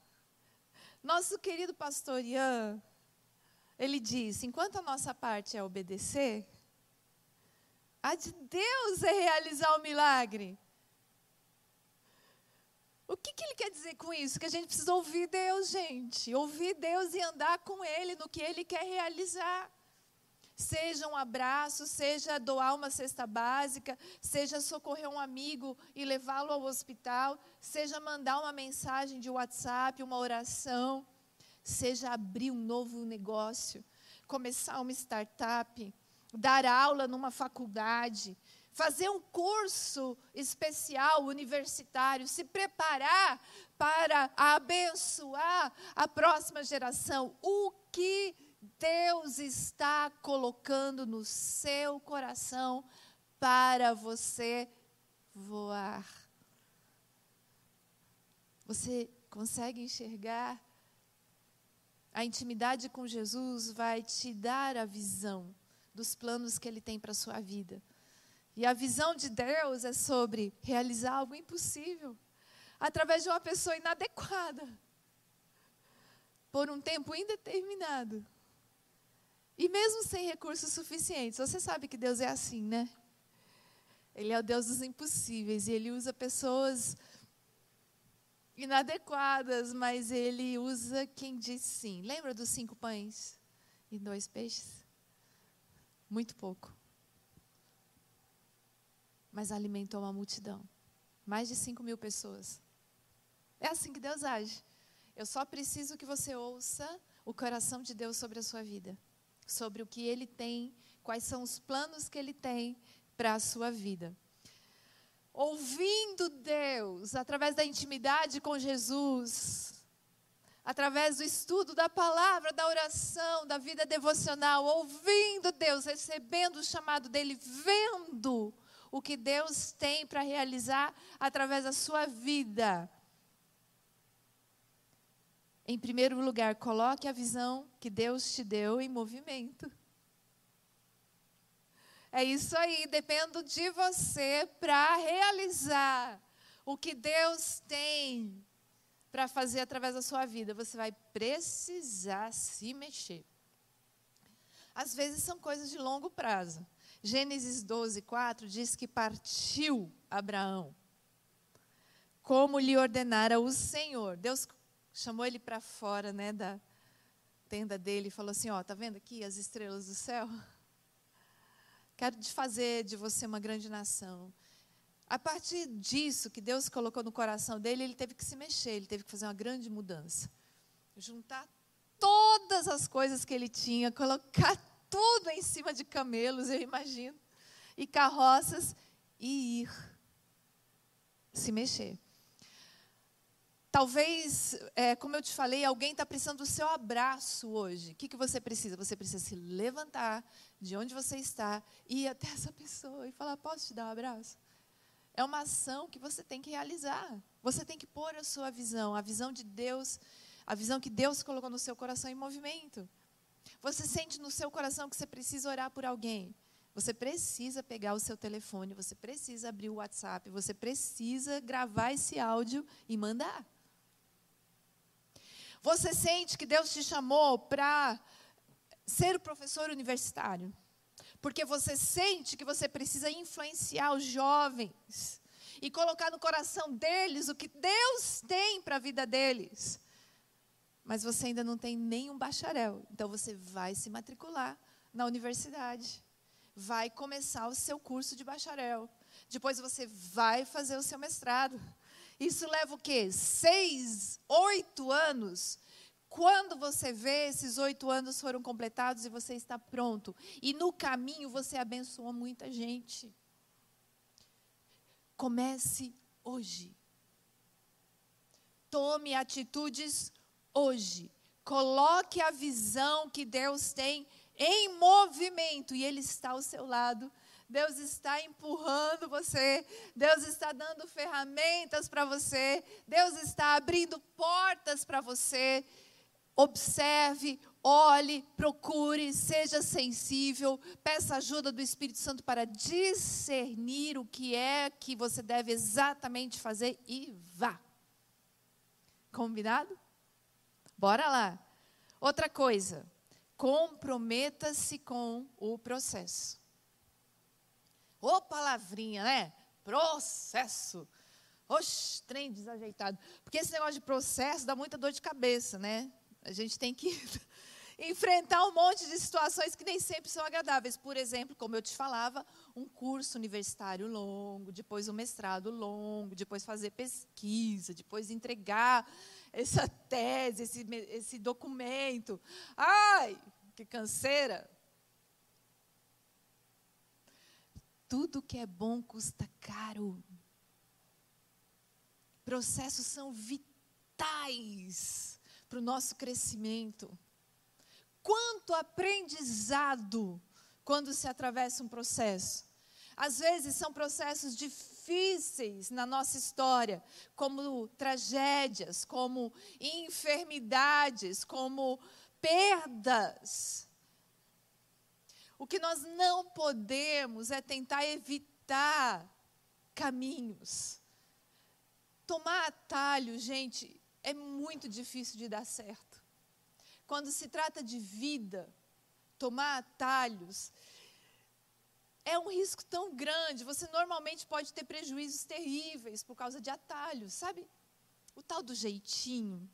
Speaker 8: Nosso querido pastor Ian, ele diz: enquanto a nossa parte é obedecer, a de Deus é realizar o milagre. O que, que ele quer dizer com isso? Que a gente precisa ouvir Deus, gente. Ouvir Deus e andar com Ele no que Ele quer realizar. Seja um abraço, seja doar uma cesta básica, seja socorrer um amigo e levá-lo ao hospital, seja mandar uma mensagem de WhatsApp, uma oração, seja abrir um novo negócio, começar uma startup, dar aula numa faculdade, fazer um curso especial universitário, se preparar para abençoar a próxima geração. O que Deus está colocando no seu coração para você voar? Você consegue enxergar? A intimidade com Jesus vai te dar a visão dos planos que Ele tem para a sua vida. E a visão de Deus é sobre realizar algo impossível através de uma pessoa inadequada, por um tempo indeterminado. E mesmo sem recursos suficientes, você sabe que Deus é assim, né? Ele é o Deus dos impossíveis e ele usa pessoas inadequadas, mas ele usa quem diz sim. Lembra dos cinco pães e dois peixes? Muito pouco. Mas alimentou uma multidão. Mais de cinco mil pessoas. É assim que Deus age. Eu só preciso que você ouça o coração de Deus sobre a sua vida. Sobre o que Ele tem, quais são os planos que Ele tem para a sua vida. Ouvindo Deus, através da intimidade com Jesus, através do estudo da palavra, da oração, da vida devocional, ouvindo Deus, recebendo o chamado dele, vendo o que Deus tem para realizar através da sua vida. Em primeiro lugar, coloque a visão que Deus te deu em movimento. É isso aí, dependo de você para realizar o que Deus tem para fazer através da sua vida. Você vai precisar se mexer. Às vezes são coisas de longo prazo. Gênesis 12, 4 diz que partiu Abraão, como lhe ordenara o Senhor. Deus chamou ele para fora né, da tenda dele e falou assim: Ó, tá vendo aqui as estrelas do céu? Quero te fazer de você uma grande nação. A partir disso que Deus colocou no coração dele, ele teve que se mexer, ele teve que fazer uma grande mudança. Juntar todas as coisas que ele tinha, colocar tudo em cima de camelos, eu imagino, e carroças, e ir se mexer. Talvez, é, como eu te falei, alguém está precisando do seu abraço hoje. O que, que você precisa? Você precisa se levantar de onde você está, ir até essa pessoa e falar: Posso te dar um abraço? É uma ação que você tem que realizar. Você tem que pôr a sua visão, a visão de Deus, a visão que Deus colocou no seu coração em movimento. Você sente no seu coração que você precisa orar por alguém. Você precisa pegar o seu telefone, você precisa abrir o WhatsApp, você precisa gravar esse áudio e mandar. Você sente que Deus te chamou para ser professor universitário. Porque você sente que você precisa influenciar os jovens e colocar no coração deles o que Deus tem para a vida deles mas você ainda não tem nenhum bacharel. Então você vai se matricular na universidade, vai começar o seu curso de bacharel. Depois você vai fazer o seu mestrado. Isso leva o quê? Seis, oito anos Quando você vê, esses oito anos foram completados e você está pronto. E no caminho você abençoou muita gente. Comece hoje. Tome atitudes hoje. Coloque a visão que Deus tem em movimento e Ele está ao seu lado. Deus está empurrando você, Deus está dando ferramentas para você, Deus está abrindo portas para você. Observe, olhe, procure, seja sensível, peça ajuda do Espírito Santo para discernir o que é que você deve exatamente fazer e vá. Combinado? Bora lá. Outra coisa, comprometa-se com o processo. Ô palavrinha, né? Processo. Oxe, trem desajeitado. Porque esse negócio de processo dá muita dor de cabeça, né? A gente tem que enfrentar um monte de situações que nem sempre são agradáveis. Por exemplo, como eu te falava, um curso universitário longo, depois um mestrado longo, depois fazer pesquisa, depois entregar essa tese, esse, esse documento. Ai, que canseira! Tudo que é bom custa caro. Processos são vitais para o nosso crescimento. Quanto aprendizado quando se atravessa um processo. Às vezes são processos difíceis na nossa história, como tragédias, como enfermidades, como perdas. O que nós não podemos é tentar evitar caminhos. Tomar atalho, gente, é muito difícil de dar certo. Quando se trata de vida, tomar atalhos é um risco tão grande. Você normalmente pode ter prejuízos terríveis por causa de atalhos, sabe? O tal do jeitinho.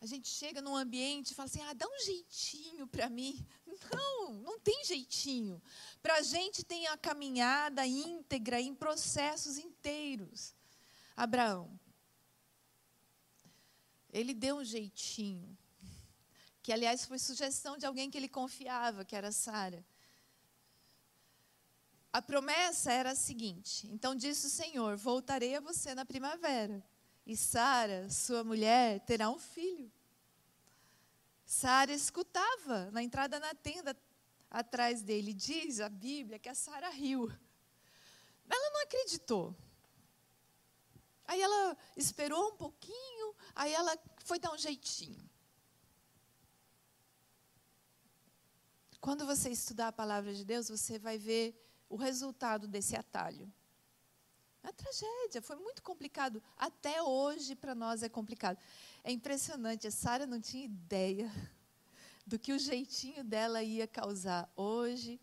Speaker 8: A gente chega num ambiente e fala assim: ah, dá um jeitinho para mim. Não, não tem jeitinho. Para a gente tem a caminhada íntegra em processos inteiros. Abraão, ele deu um jeitinho, que aliás foi sugestão de alguém que ele confiava, que era Sara. A promessa era a seguinte: então disse o Senhor: voltarei a você na primavera, e Sara, sua mulher, terá um filho. Sara escutava na entrada na tenda atrás dele. Diz a Bíblia que a Sara riu. Ela não acreditou. Aí ela esperou um pouquinho, aí ela foi dar um jeitinho. Quando você estudar a palavra de Deus, você vai ver o resultado desse atalho. É uma tragédia, foi muito complicado. Até hoje, para nós, é complicado. É impressionante, a Sara não tinha ideia do que o jeitinho dela ia causar. Hoje,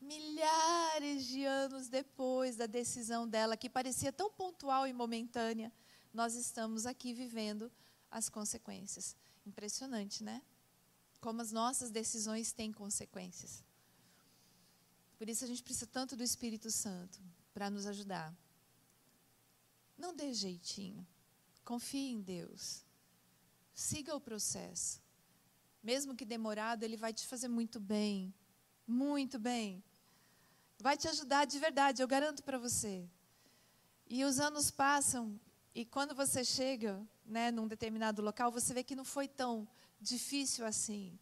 Speaker 8: milhares de anos depois da decisão dela, que parecia tão pontual e momentânea, nós estamos aqui vivendo as consequências. Impressionante, né? Como as nossas decisões têm consequências. Por isso a gente precisa tanto do Espírito Santo para nos ajudar. Não dê jeitinho. Confie em Deus. Siga o processo. Mesmo que demorado, ele vai te fazer muito bem. Muito bem. Vai te ajudar de verdade, eu garanto para você. E os anos passam e quando você chega, né, num determinado local, você vê que não foi tão difícil assim.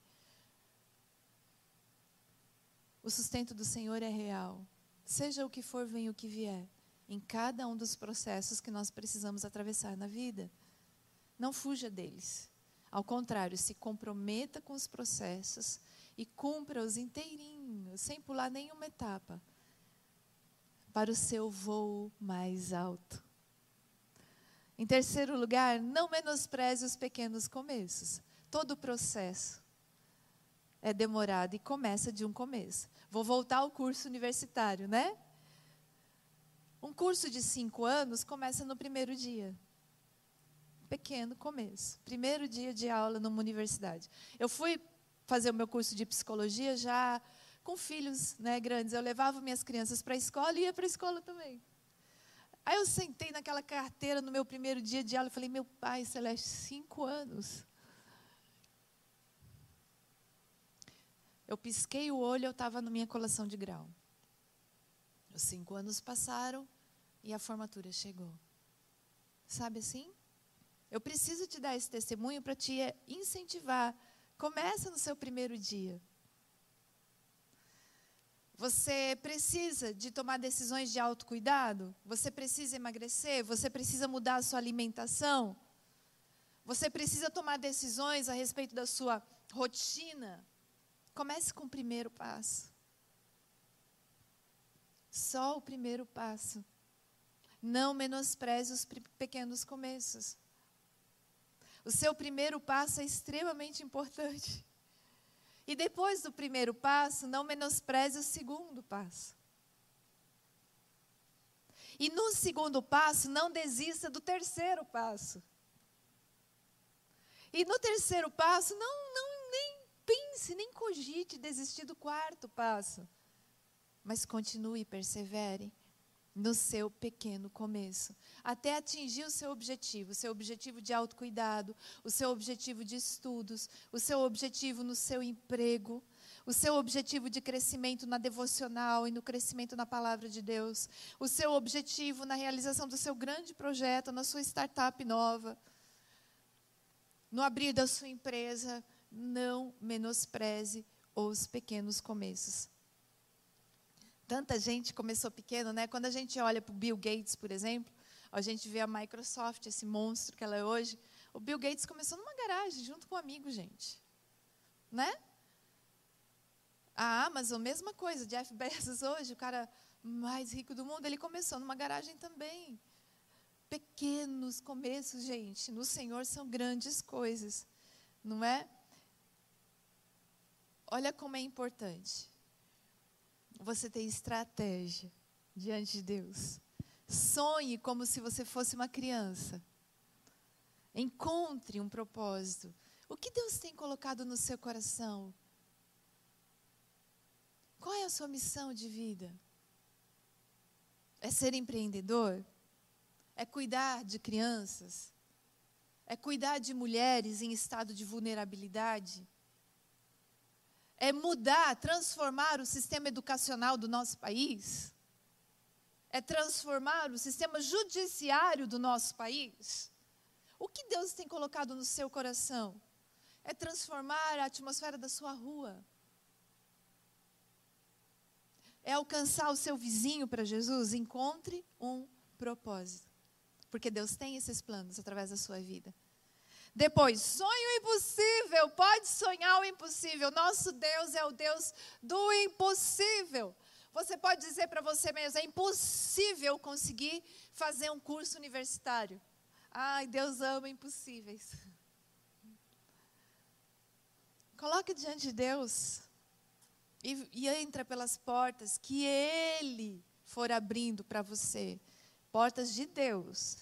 Speaker 8: O sustento do Senhor é real. Seja o que for, venha o que vier. Em cada um dos processos que nós precisamos atravessar na vida. Não fuja deles. Ao contrário, se comprometa com os processos e cumpra-os inteirinhos, sem pular nenhuma etapa, para o seu voo mais alto. Em terceiro lugar, não menospreze os pequenos começos. Todo processo é demorado e começa de um começo. Vou voltar ao curso universitário, né? Um curso de cinco anos começa no primeiro dia. Pequeno começo. Primeiro dia de aula numa universidade. Eu fui fazer o meu curso de psicologia já com filhos né, grandes. Eu levava minhas crianças para a escola e ia para a escola também. Aí eu sentei naquela carteira no meu primeiro dia de aula e falei, meu pai celeste, cinco anos. Eu pisquei o olho, eu estava na minha colação de grau. Os cinco anos passaram e a formatura chegou. Sabe assim? Eu preciso te dar esse testemunho para te incentivar. Começa no seu primeiro dia. Você precisa de tomar decisões de autocuidado? Você precisa emagrecer? Você precisa mudar a sua alimentação? Você precisa tomar decisões a respeito da sua rotina? Comece com o primeiro passo. Só o primeiro passo. Não menospreze os pequenos começos. O seu primeiro passo é extremamente importante. E depois do primeiro passo, não menospreze o segundo passo. E no segundo passo, não desista do terceiro passo. E no terceiro passo, não, não nem pense, nem cogite desistir do quarto passo. Mas continue persevere no seu pequeno começo, até atingir o seu objetivo, o seu objetivo de autocuidado, o seu objetivo de estudos, o seu objetivo no seu emprego, o seu objetivo de crescimento na devocional e no crescimento na palavra de Deus, o seu objetivo na realização do seu grande projeto, na sua startup nova, no abrir da sua empresa, não menospreze os pequenos começos. Tanta gente começou pequeno, né? Quando a gente olha para o Bill Gates, por exemplo, a gente vê a Microsoft, esse monstro que ela é hoje. O Bill Gates começou numa garagem, junto com um amigo, gente. Né? A Amazon, mesma coisa. Jeff Bezos hoje, o cara mais rico do mundo, ele começou numa garagem também. Pequenos começos, gente. No Senhor são grandes coisas. Não é? Olha como é importante você ter estratégia diante de Deus. Sonhe como se você fosse uma criança. Encontre um propósito. O que Deus tem colocado no seu coração? Qual é a sua missão de vida? É ser empreendedor? É cuidar de crianças? É cuidar de mulheres em estado de vulnerabilidade? É mudar, transformar o sistema educacional do nosso país? É transformar o sistema judiciário do nosso país? O que Deus tem colocado no seu coração? É transformar a atmosfera da sua rua? É alcançar o seu vizinho para Jesus? Encontre um propósito. Porque Deus tem esses planos através da sua vida. Depois, sonho impossível, pode sonhar o impossível. Nosso Deus é o Deus do impossível. Você pode dizer para você mesmo: é impossível conseguir fazer um curso universitário. Ai, Deus ama impossíveis. Coloque diante de Deus e, e entra pelas portas que Ele for abrindo para você. Portas de Deus,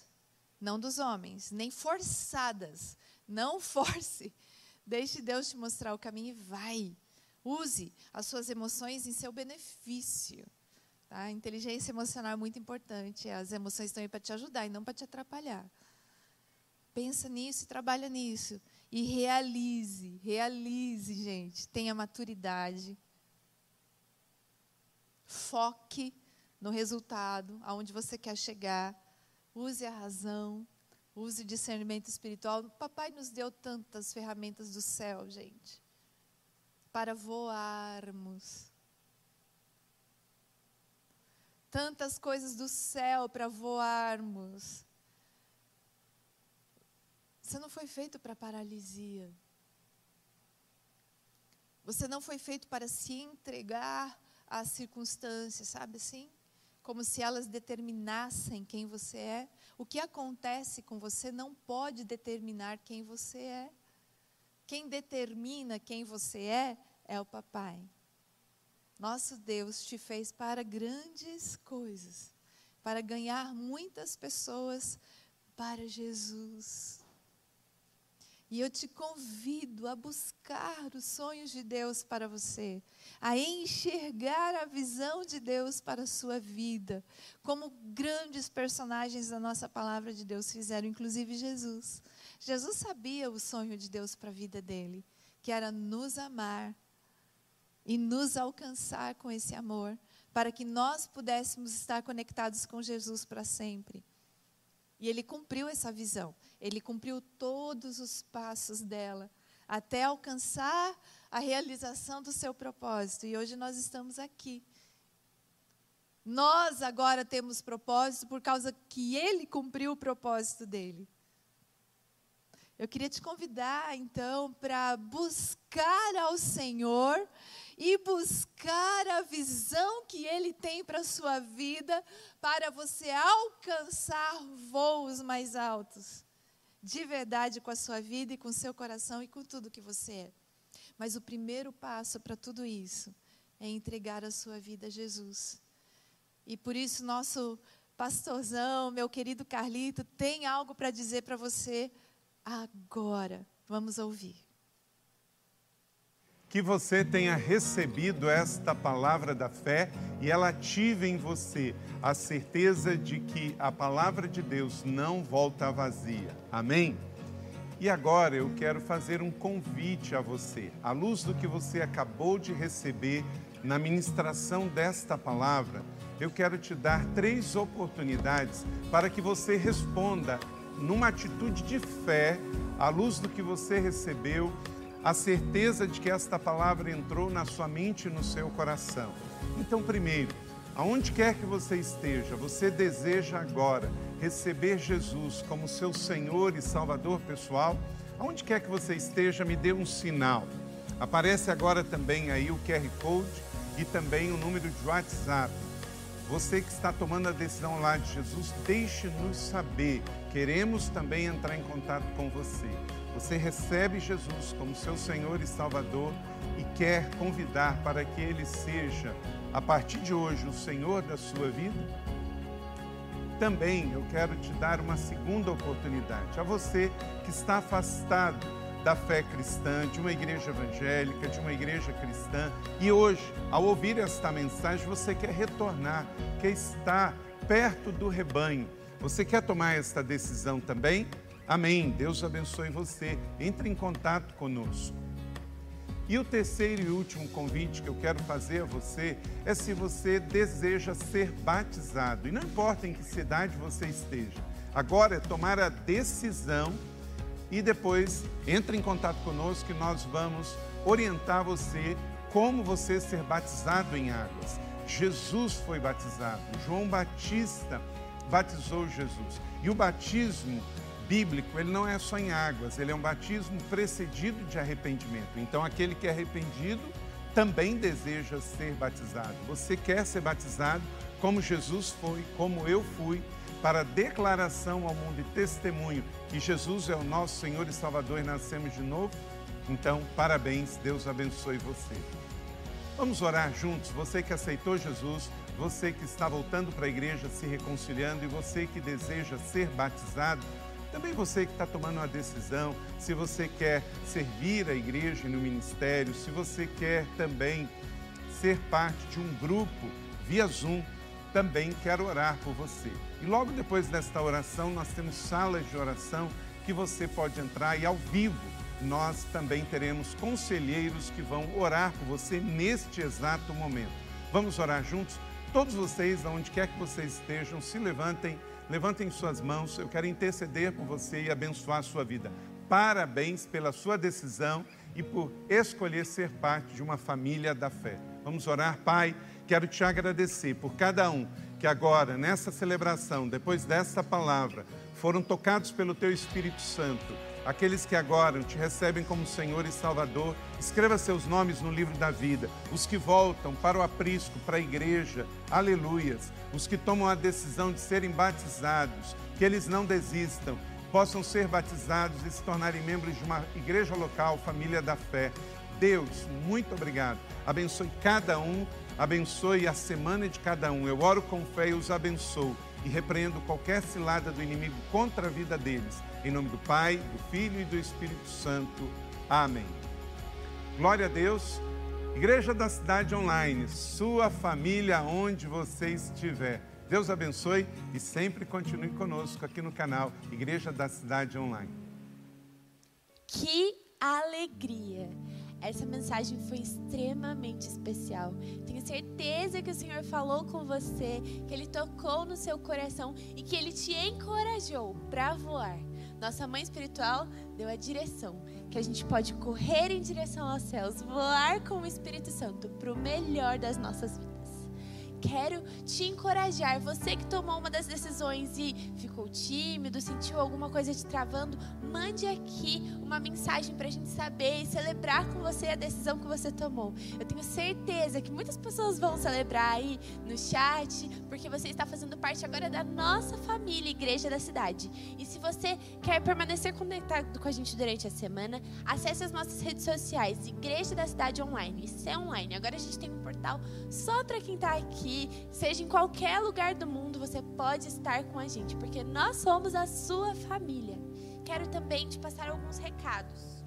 Speaker 8: não dos homens, nem forçadas, não force. Deixe Deus te mostrar o caminho e vai. Use as suas emoções em seu benefício. Tá? A inteligência emocional é muito importante. As emoções estão aí para te ajudar e não para te atrapalhar. Pensa nisso e trabalha nisso. E realize, realize, gente. Tenha maturidade. Foque no resultado, aonde você quer chegar. Use a razão. Use discernimento espiritual. O papai nos deu tantas ferramentas do céu, gente, para voarmos. Tantas coisas do céu para voarmos. Você não foi feito para paralisia. Você não foi feito para se entregar às circunstâncias, sabe assim? Como se elas determinassem quem você é. O que acontece com você não pode determinar quem você é. Quem determina quem você é é o papai. Nosso Deus te fez para grandes coisas, para ganhar muitas pessoas para Jesus. E eu te convido a buscar os sonhos de Deus para você, a enxergar a visão de Deus para a sua vida, como grandes personagens da nossa palavra de Deus fizeram, inclusive Jesus. Jesus sabia o sonho de Deus para a vida dele, que era nos amar e nos alcançar com esse amor, para que nós pudéssemos estar conectados com Jesus para sempre. E ele cumpriu essa visão. Ele cumpriu todos os passos dela até alcançar a realização do seu propósito. E hoje nós estamos aqui. Nós agora temos propósito por causa que ele cumpriu o propósito dele. Eu queria te convidar, então, para buscar ao Senhor e buscar a visão que Ele tem para a sua vida, para você alcançar voos mais altos, de verdade com a sua vida e com o seu coração e com tudo que você é. Mas o primeiro passo para tudo isso é entregar a sua vida a Jesus. E por isso, nosso pastorzão, meu querido Carlito, tem algo para dizer para você agora. Vamos ouvir.
Speaker 9: Que você tenha recebido esta palavra da fé e ela ative em você a certeza de que a palavra de Deus não volta vazia. Amém? E agora eu quero fazer um convite a você, à luz do que você acabou de receber na ministração desta palavra, eu quero te dar três oportunidades para que você responda numa atitude de fé, à luz do que você recebeu, a certeza de que esta palavra entrou na sua mente e no seu coração. Então, primeiro, aonde quer que você esteja, você deseja agora receber Jesus como seu Senhor e Salvador pessoal? Aonde quer que você esteja, me dê um sinal. Aparece agora também aí o QR Code e também o número de WhatsApp. Você que está tomando a decisão lá de Jesus, deixe-nos saber. Queremos também entrar em contato com você. Você recebe Jesus como seu Senhor e Salvador e quer convidar para que Ele seja, a partir de hoje, o Senhor da sua vida? Também eu quero te dar uma segunda oportunidade. A você que está afastado da fé cristã, de uma igreja evangélica, de uma igreja cristã, e hoje, ao ouvir esta mensagem, você quer retornar, quer estar perto do rebanho. Você quer tomar esta decisão também? Amém. Deus abençoe você. Entre em contato conosco. E o terceiro e último convite que eu quero fazer a você é se você deseja ser batizado. E não importa em que cidade você esteja. Agora é tomar a decisão e depois entre em contato conosco que nós vamos orientar você como você ser batizado em águas. Jesus foi batizado, João Batista batizou Jesus. E o batismo bíblico, ele não é só em águas, ele é um batismo precedido de arrependimento. Então, aquele que é arrependido também deseja ser batizado. Você quer ser batizado como Jesus foi, como eu fui, para declaração ao mundo e testemunho que Jesus é o nosso Senhor e Salvador e nascemos de novo? Então, parabéns, Deus abençoe você. Vamos orar juntos, você que aceitou Jesus, você que está voltando para a igreja, se reconciliando e você que deseja ser batizado, também você que está tomando uma decisão, se você quer servir a igreja no ministério, se você quer também ser parte de um grupo via Zoom, também quero orar por você. E logo depois desta oração, nós temos salas de oração que você pode entrar e ao vivo nós também teremos conselheiros que vão orar por você neste exato momento. Vamos orar juntos? Todos vocês, aonde quer que vocês estejam, se levantem, levantem suas mãos. Eu quero interceder por você e abençoar a sua vida. Parabéns pela sua decisão e por escolher ser parte de uma família da fé. Vamos orar, Pai. Quero te agradecer por cada um que agora, nessa celebração, depois dessa palavra, foram tocados pelo Teu Espírito Santo. Aqueles que agora te recebem como Senhor e Salvador, escreva seus nomes no livro da vida. Os que voltam para o aprisco, para a igreja, aleluias. Os que tomam a decisão de serem batizados, que eles não desistam, possam ser batizados e se tornarem membros de uma igreja local, família da fé. Deus, muito obrigado. Abençoe cada um, abençoe a semana de cada um. Eu oro com fé e os abençoo e repreendo qualquer cilada do inimigo contra a vida deles. Em nome do Pai, do Filho e do Espírito Santo. Amém. Glória a Deus. Igreja da Cidade Online, sua família onde você estiver. Deus abençoe e sempre continue conosco aqui no canal Igreja da Cidade Online.
Speaker 3: Que alegria! Essa mensagem foi extremamente especial. Tenho certeza que o Senhor falou com você, que Ele tocou no seu coração e que Ele te encorajou para voar. Nossa mãe espiritual deu a direção, que a gente pode correr em direção aos céus, voar com o Espírito Santo para o melhor das nossas vidas quero te encorajar. Você que tomou uma das decisões e ficou tímido, sentiu alguma coisa te travando, mande aqui uma mensagem para a gente saber e celebrar com você a decisão que você tomou. Eu tenho certeza que muitas pessoas vão celebrar aí no chat, porque você está fazendo parte agora da nossa família, Igreja da Cidade. E se você quer permanecer conectado com a gente durante a semana, acesse as nossas redes sociais, Igreja da Cidade Online, isso é online. Agora a gente tem um portal só para quem está aqui seja em qualquer lugar do mundo, você pode estar com a gente, porque nós somos a sua família. Quero também te passar alguns recados.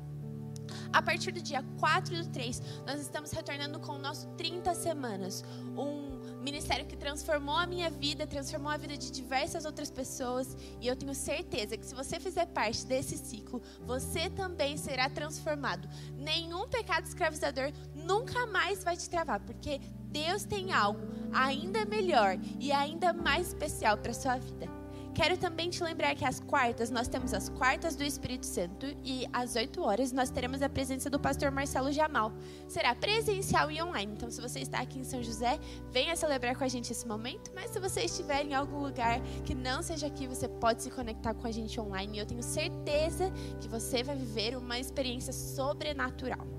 Speaker 3: A partir do dia 4 do 3, nós estamos retornando com o nosso 30 Semanas, um ministério que transformou a minha vida, transformou a vida de diversas outras pessoas, e eu tenho certeza que se você fizer parte desse ciclo, você também será transformado. Nenhum pecado escravizador nunca mais vai te travar, porque Deus tem algo ainda melhor e ainda mais especial para sua vida. Quero também te lembrar que às quartas nós temos as quartas do Espírito Santo e às 8 horas nós teremos a presença do pastor Marcelo Jamal. Será presencial e online. Então, se você está aqui em São José, venha celebrar com a gente esse momento. Mas se você estiver em algum lugar que não seja aqui, você pode se conectar com a gente online. E eu tenho certeza que você vai viver uma experiência sobrenatural.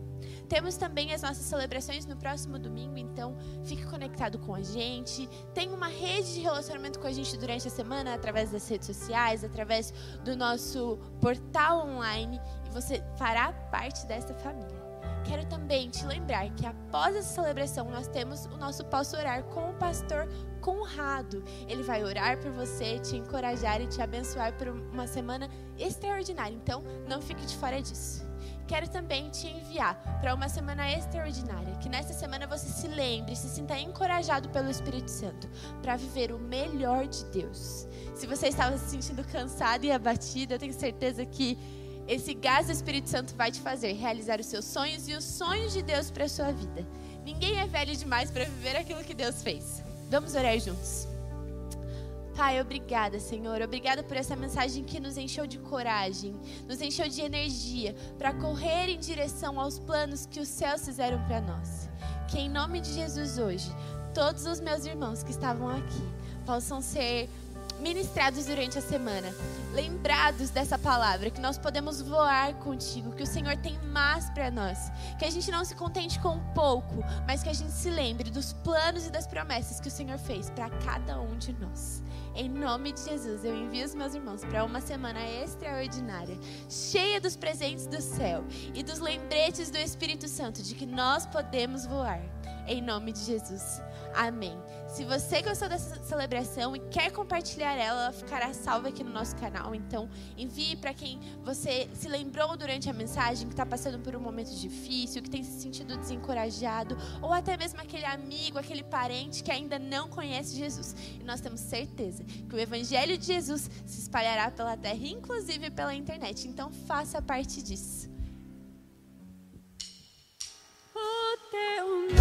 Speaker 3: Temos também as nossas celebrações no próximo domingo, então fique conectado com a gente. Tem uma rede de relacionamento com a gente durante a semana, através das redes sociais, através do nosso portal online, e você fará parte dessa família. Quero também te lembrar que após essa celebração nós temos o nosso Posso Orar com o pastor Conrado. Ele vai orar por você, te encorajar e te abençoar por uma semana extraordinária. Então, não fique de fora disso quero também te enviar para uma semana extraordinária. Que nessa semana você se lembre, se sinta encorajado pelo Espírito Santo para viver o melhor de Deus. Se você estava se sentindo cansado e abatido, eu tenho certeza que esse gás do Espírito Santo vai te fazer realizar os seus sonhos e os sonhos de Deus para a sua vida. Ninguém é velho demais para viver aquilo que Deus fez. Vamos orar juntos. Pai, obrigada, Senhor. Obrigada por essa mensagem que nos encheu de coragem, nos encheu de energia para correr em direção aos planos que os céus fizeram para nós. Que em nome de Jesus hoje, todos os meus irmãos que estavam aqui possam ser ministrados durante a semana, lembrados dessa palavra, que nós podemos voar contigo, que o Senhor tem mais para nós, que a gente não se contente com pouco, mas que a gente se lembre dos planos e das promessas que o Senhor fez para cada um de nós. Em nome de Jesus, eu envio os meus irmãos para uma semana extraordinária, cheia dos presentes do céu e dos lembretes do Espírito Santo de que nós podemos voar. Em nome de Jesus. Amém. Se você gostou dessa celebração e quer compartilhar ela, ela ficará salva aqui no nosso canal. Então, envie para quem você se lembrou durante a mensagem que está passando por um momento difícil, que tem se sentido desencorajado, ou até mesmo aquele amigo, aquele parente que ainda não conhece Jesus. E nós temos certeza que o Evangelho de Jesus se espalhará pela terra, inclusive pela internet. Então, faça parte disso.
Speaker 5: O teu